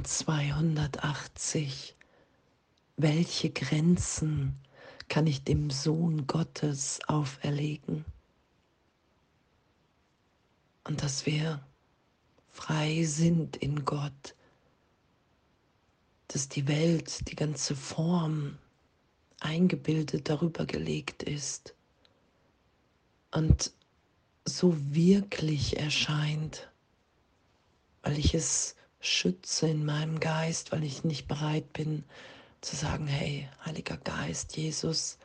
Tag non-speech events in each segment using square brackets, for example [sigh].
1280. Welche Grenzen kann ich dem Sohn Gottes auferlegen? Und dass wir frei sind in Gott, dass die Welt, die ganze Form eingebildet darüber gelegt ist und so wirklich erscheint, weil ich es schütze in meinem Geist, weil ich nicht bereit bin zu sagen, hey, Heiliger Geist, Jesus,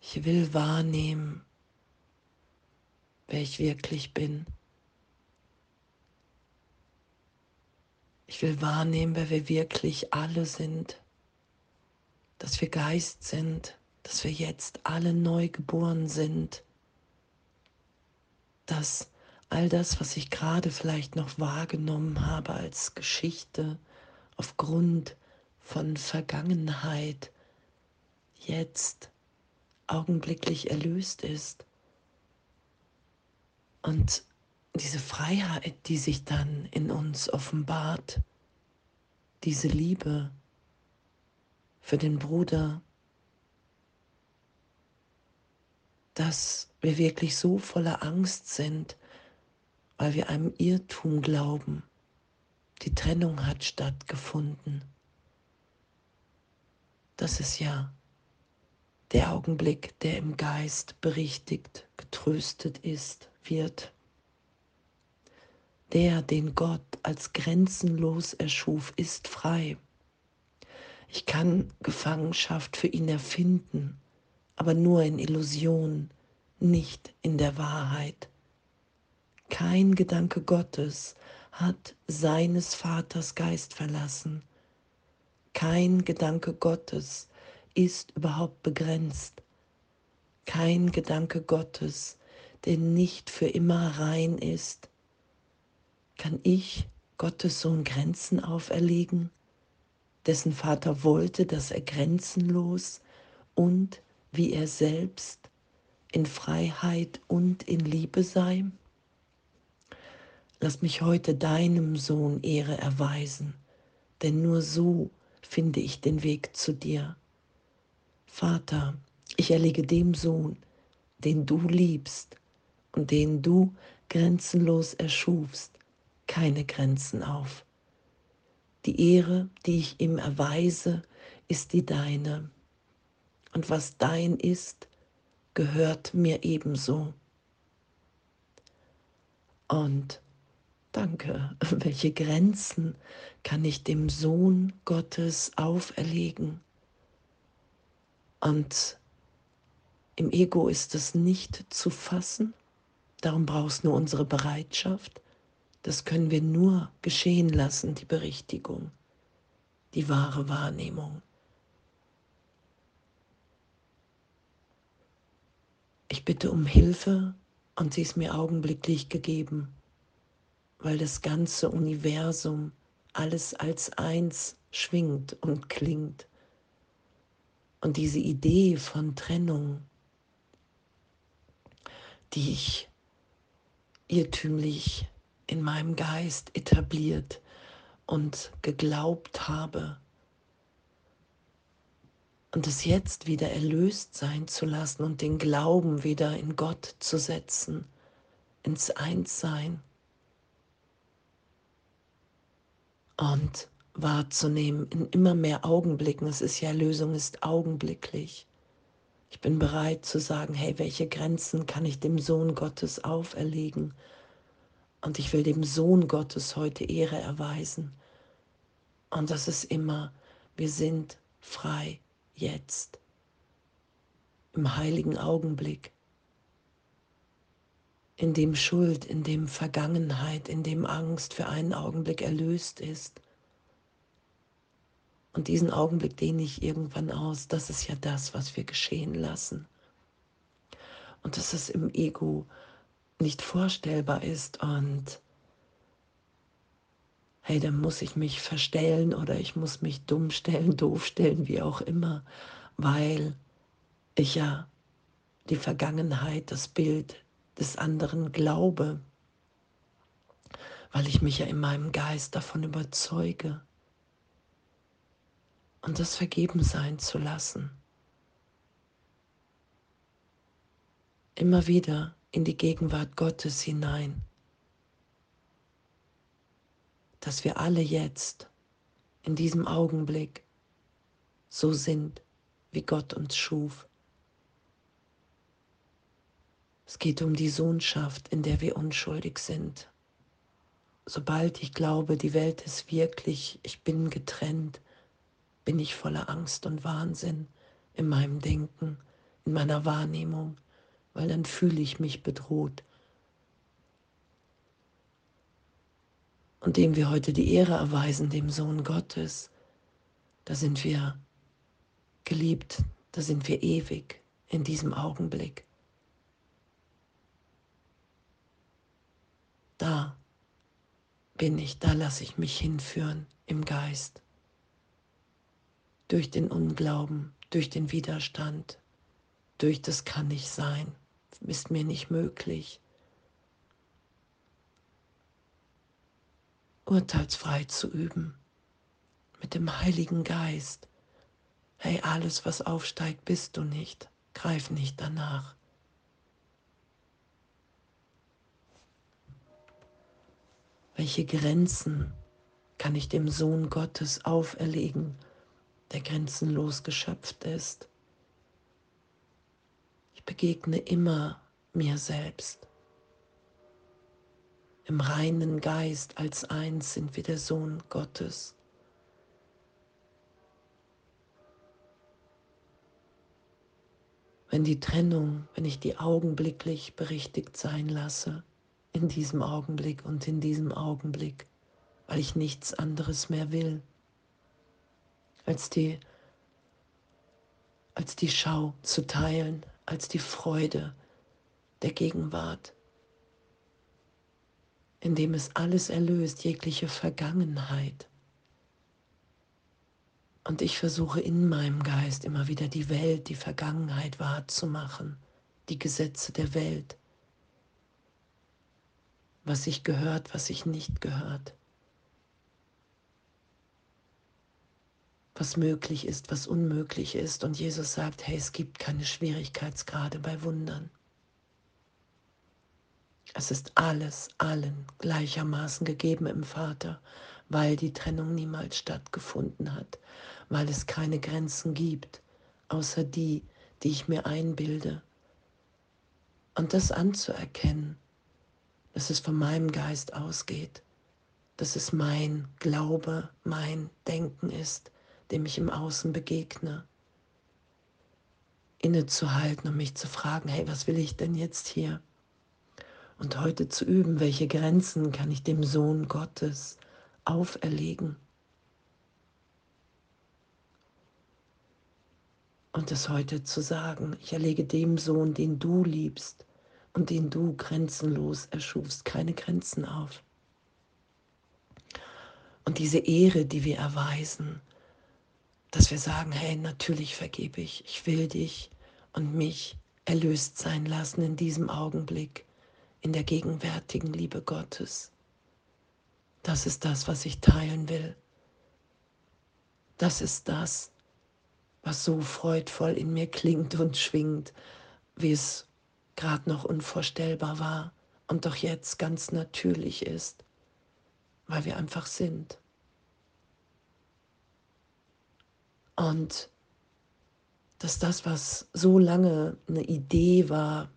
ich will wahrnehmen, wer ich wirklich bin. Ich will wahrnehmen, wer wir wirklich alle sind, dass wir Geist sind, dass wir jetzt alle neu geboren sind, dass all das, was ich gerade vielleicht noch wahrgenommen habe als Geschichte aufgrund von Vergangenheit, jetzt augenblicklich erlöst ist. Und diese Freiheit, die sich dann in uns offenbart, diese Liebe für den Bruder, dass wir wirklich so voller Angst sind, weil wir einem Irrtum glauben. Die Trennung hat stattgefunden. Das ist ja der Augenblick, der im Geist berichtigt, getröstet ist, wird. Der, den Gott als grenzenlos erschuf, ist frei. Ich kann Gefangenschaft für ihn erfinden, aber nur in Illusion, nicht in der Wahrheit. Kein Gedanke Gottes hat seines Vaters Geist verlassen. Kein Gedanke Gottes ist überhaupt begrenzt. Kein Gedanke Gottes, der nicht für immer rein ist. Kann ich Gottes Sohn Grenzen auferlegen, dessen Vater wollte, dass er grenzenlos und wie er selbst in Freiheit und in Liebe sei? Lass mich heute deinem Sohn Ehre erweisen, denn nur so finde ich den Weg zu dir. Vater, ich erlege dem Sohn, den du liebst und den du grenzenlos erschufst, keine Grenzen auf. Die Ehre, die ich ihm erweise, ist die deine. Und was dein ist, gehört mir ebenso. Und danke, [laughs] welche Grenzen kann ich dem Sohn Gottes auferlegen? Und im Ego ist es nicht zu fassen, darum brauchst nur unsere Bereitschaft. Das können wir nur geschehen lassen, die Berichtigung, die wahre Wahrnehmung. Ich bitte um Hilfe und sie ist mir augenblicklich gegeben, weil das ganze Universum alles als eins schwingt und klingt. Und diese Idee von Trennung, die ich irrtümlich in meinem Geist etabliert und geglaubt habe, und es jetzt wieder erlöst sein zu lassen und den Glauben wieder in Gott zu setzen, ins Einssein und wahrzunehmen in immer mehr Augenblicken. Es ist ja Erlösung ist augenblicklich. Ich bin bereit zu sagen, hey, welche Grenzen kann ich dem Sohn Gottes auferlegen? Und ich will dem Sohn Gottes heute Ehre erweisen. Und das ist immer, wir sind frei jetzt, im heiligen Augenblick, in dem Schuld, in dem Vergangenheit, in dem Angst für einen Augenblick erlöst ist. Und diesen Augenblick dehne ich irgendwann aus. Das ist ja das, was wir geschehen lassen. Und dass es im Ego nicht vorstellbar ist und hey, dann muss ich mich verstellen oder ich muss mich dumm stellen, [laughs] doof stellen, wie auch immer, weil ich ja die Vergangenheit, das Bild des anderen glaube, weil ich mich ja in meinem Geist davon überzeuge und das vergeben sein zu lassen. Immer wieder in die Gegenwart Gottes hinein, dass wir alle jetzt in diesem Augenblick so sind, wie Gott uns schuf. Es geht um die Sohnschaft, in der wir unschuldig sind sobald ich glaube, die Welt ist wirklich, ich bin getrennt, bin ich voller Angst und Wahnsinn in meinem Denken, in meiner Wahrnehmung, weil dann fühle ich mich bedroht. Und dem wir heute die Ehre erweisen, dem Sohn Gottes, da sind wir geliebt, da sind wir ewig in diesem Augenblick. Da bin ich, da lasse ich mich hinführen im Geist. Durch den Unglauben, durch den Widerstand, durch das kann nicht sein, ist mir nicht möglich. Urteilsfrei zu üben, mit dem Heiligen Geist. Hey, alles, was aufsteigt, bist du nicht, greif nicht danach. Welche Grenzen kann ich dem Sohn Gottes auferlegen, der grenzenlos geschöpft ist? Ich begegne immer mir selbst. Im reinen Geist als eins sind wir der Sohn Gottes. Wenn die Trennung, wenn ich die augenblicklich berichtigt sein lasse, in diesem Augenblick und in diesem Augenblick, weil ich nichts anderes mehr will, als die, als die Schau zu teilen, als die Freude der Gegenwart, indem es alles erlöst, jegliche Vergangenheit. Und ich versuche in meinem Geist immer wieder die Welt, die Vergangenheit wahrzumachen, die Gesetze der Welt was sich gehört, was sich nicht gehört, was möglich ist, was unmöglich ist. Und Jesus sagt, hey, es gibt keine Schwierigkeitsgrade bei Wundern. Es ist alles, allen gleichermaßen gegeben im Vater, weil die Trennung niemals stattgefunden hat, weil es keine Grenzen gibt, außer die, die ich mir einbilde. Und das anzuerkennen, dass es von meinem Geist ausgeht, dass es mein Glaube, mein Denken ist, dem ich im Außen begegne. Innezuhalten und mich zu fragen, hey, was will ich denn jetzt hier? Und heute zu üben, welche Grenzen kann ich dem Sohn Gottes auferlegen? Und es heute zu sagen, ich erlege dem Sohn, den du liebst, und den du grenzenlos erschufst, keine Grenzen auf. Und diese Ehre, die wir erweisen, dass wir sagen, hey, natürlich vergebe ich, ich will dich und mich erlöst sein lassen in diesem Augenblick, in der gegenwärtigen Liebe Gottes. Das ist das, was ich teilen will. Das ist das, was so freudvoll in mir klingt und schwingt, wie es gerade noch unvorstellbar war und doch jetzt ganz natürlich ist, weil wir einfach sind. Und dass das, was so lange eine Idee war,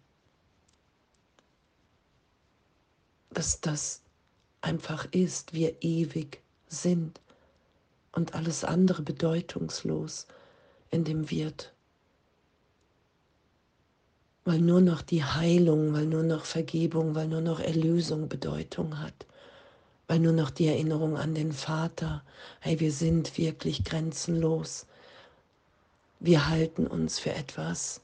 dass das einfach ist, wir ewig sind und alles andere bedeutungslos in dem wird weil nur noch die Heilung, weil nur noch Vergebung, weil nur noch Erlösung Bedeutung hat, weil nur noch die Erinnerung an den Vater, hey, wir sind wirklich grenzenlos. Wir halten uns für etwas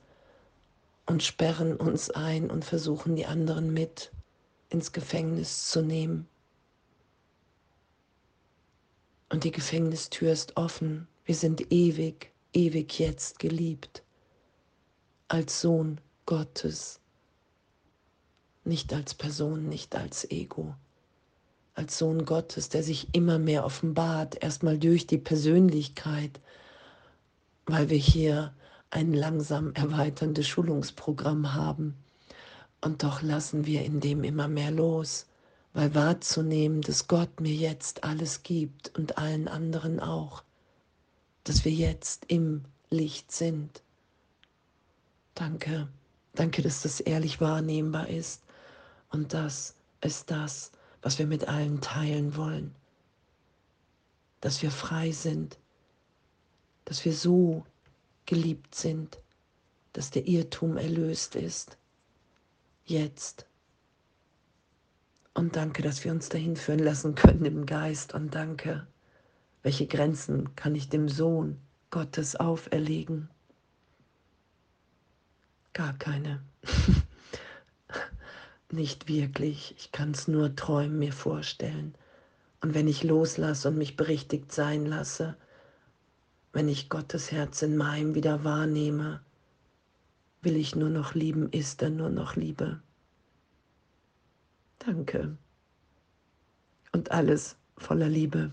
und sperren uns ein und versuchen die anderen mit ins Gefängnis zu nehmen. Und die Gefängnistür ist offen. Wir sind ewig, ewig jetzt geliebt. Als Sohn Gottes, nicht als Person, nicht als Ego. als Sohn Gottes, der sich immer mehr offenbart, erstmal durch die Persönlichkeit, weil wir hier ein langsam erweiterndes Schulungsprogramm haben. Und doch lassen wir in dem immer mehr los, weil wahrzunehmen, dass Gott mir jetzt alles gibt und allen anderen auch, dass wir jetzt im Licht sind. Danke, danke, dass das ehrlich wahrnehmbar ist und das ist das, was wir mit allen teilen wollen, dass wir frei sind, dass wir so geliebt sind, dass der Irrtum erlöst ist. Jetzt. Und danke, dass wir uns dahin führen lassen können im Geist. Und danke, welche Grenzen kann ich dem Sohn Gottes auferlegen? Gar keine. [laughs] Nicht wirklich. Ich kann es nur träumen, mir vorstellen. Und wenn ich loslasse und mich berichtigt sein lasse, wenn ich Gottes Herz in meinem wieder wahrnehme, will ich nur noch lieben, ist er nur noch Liebe. Danke. Und alles voller Liebe.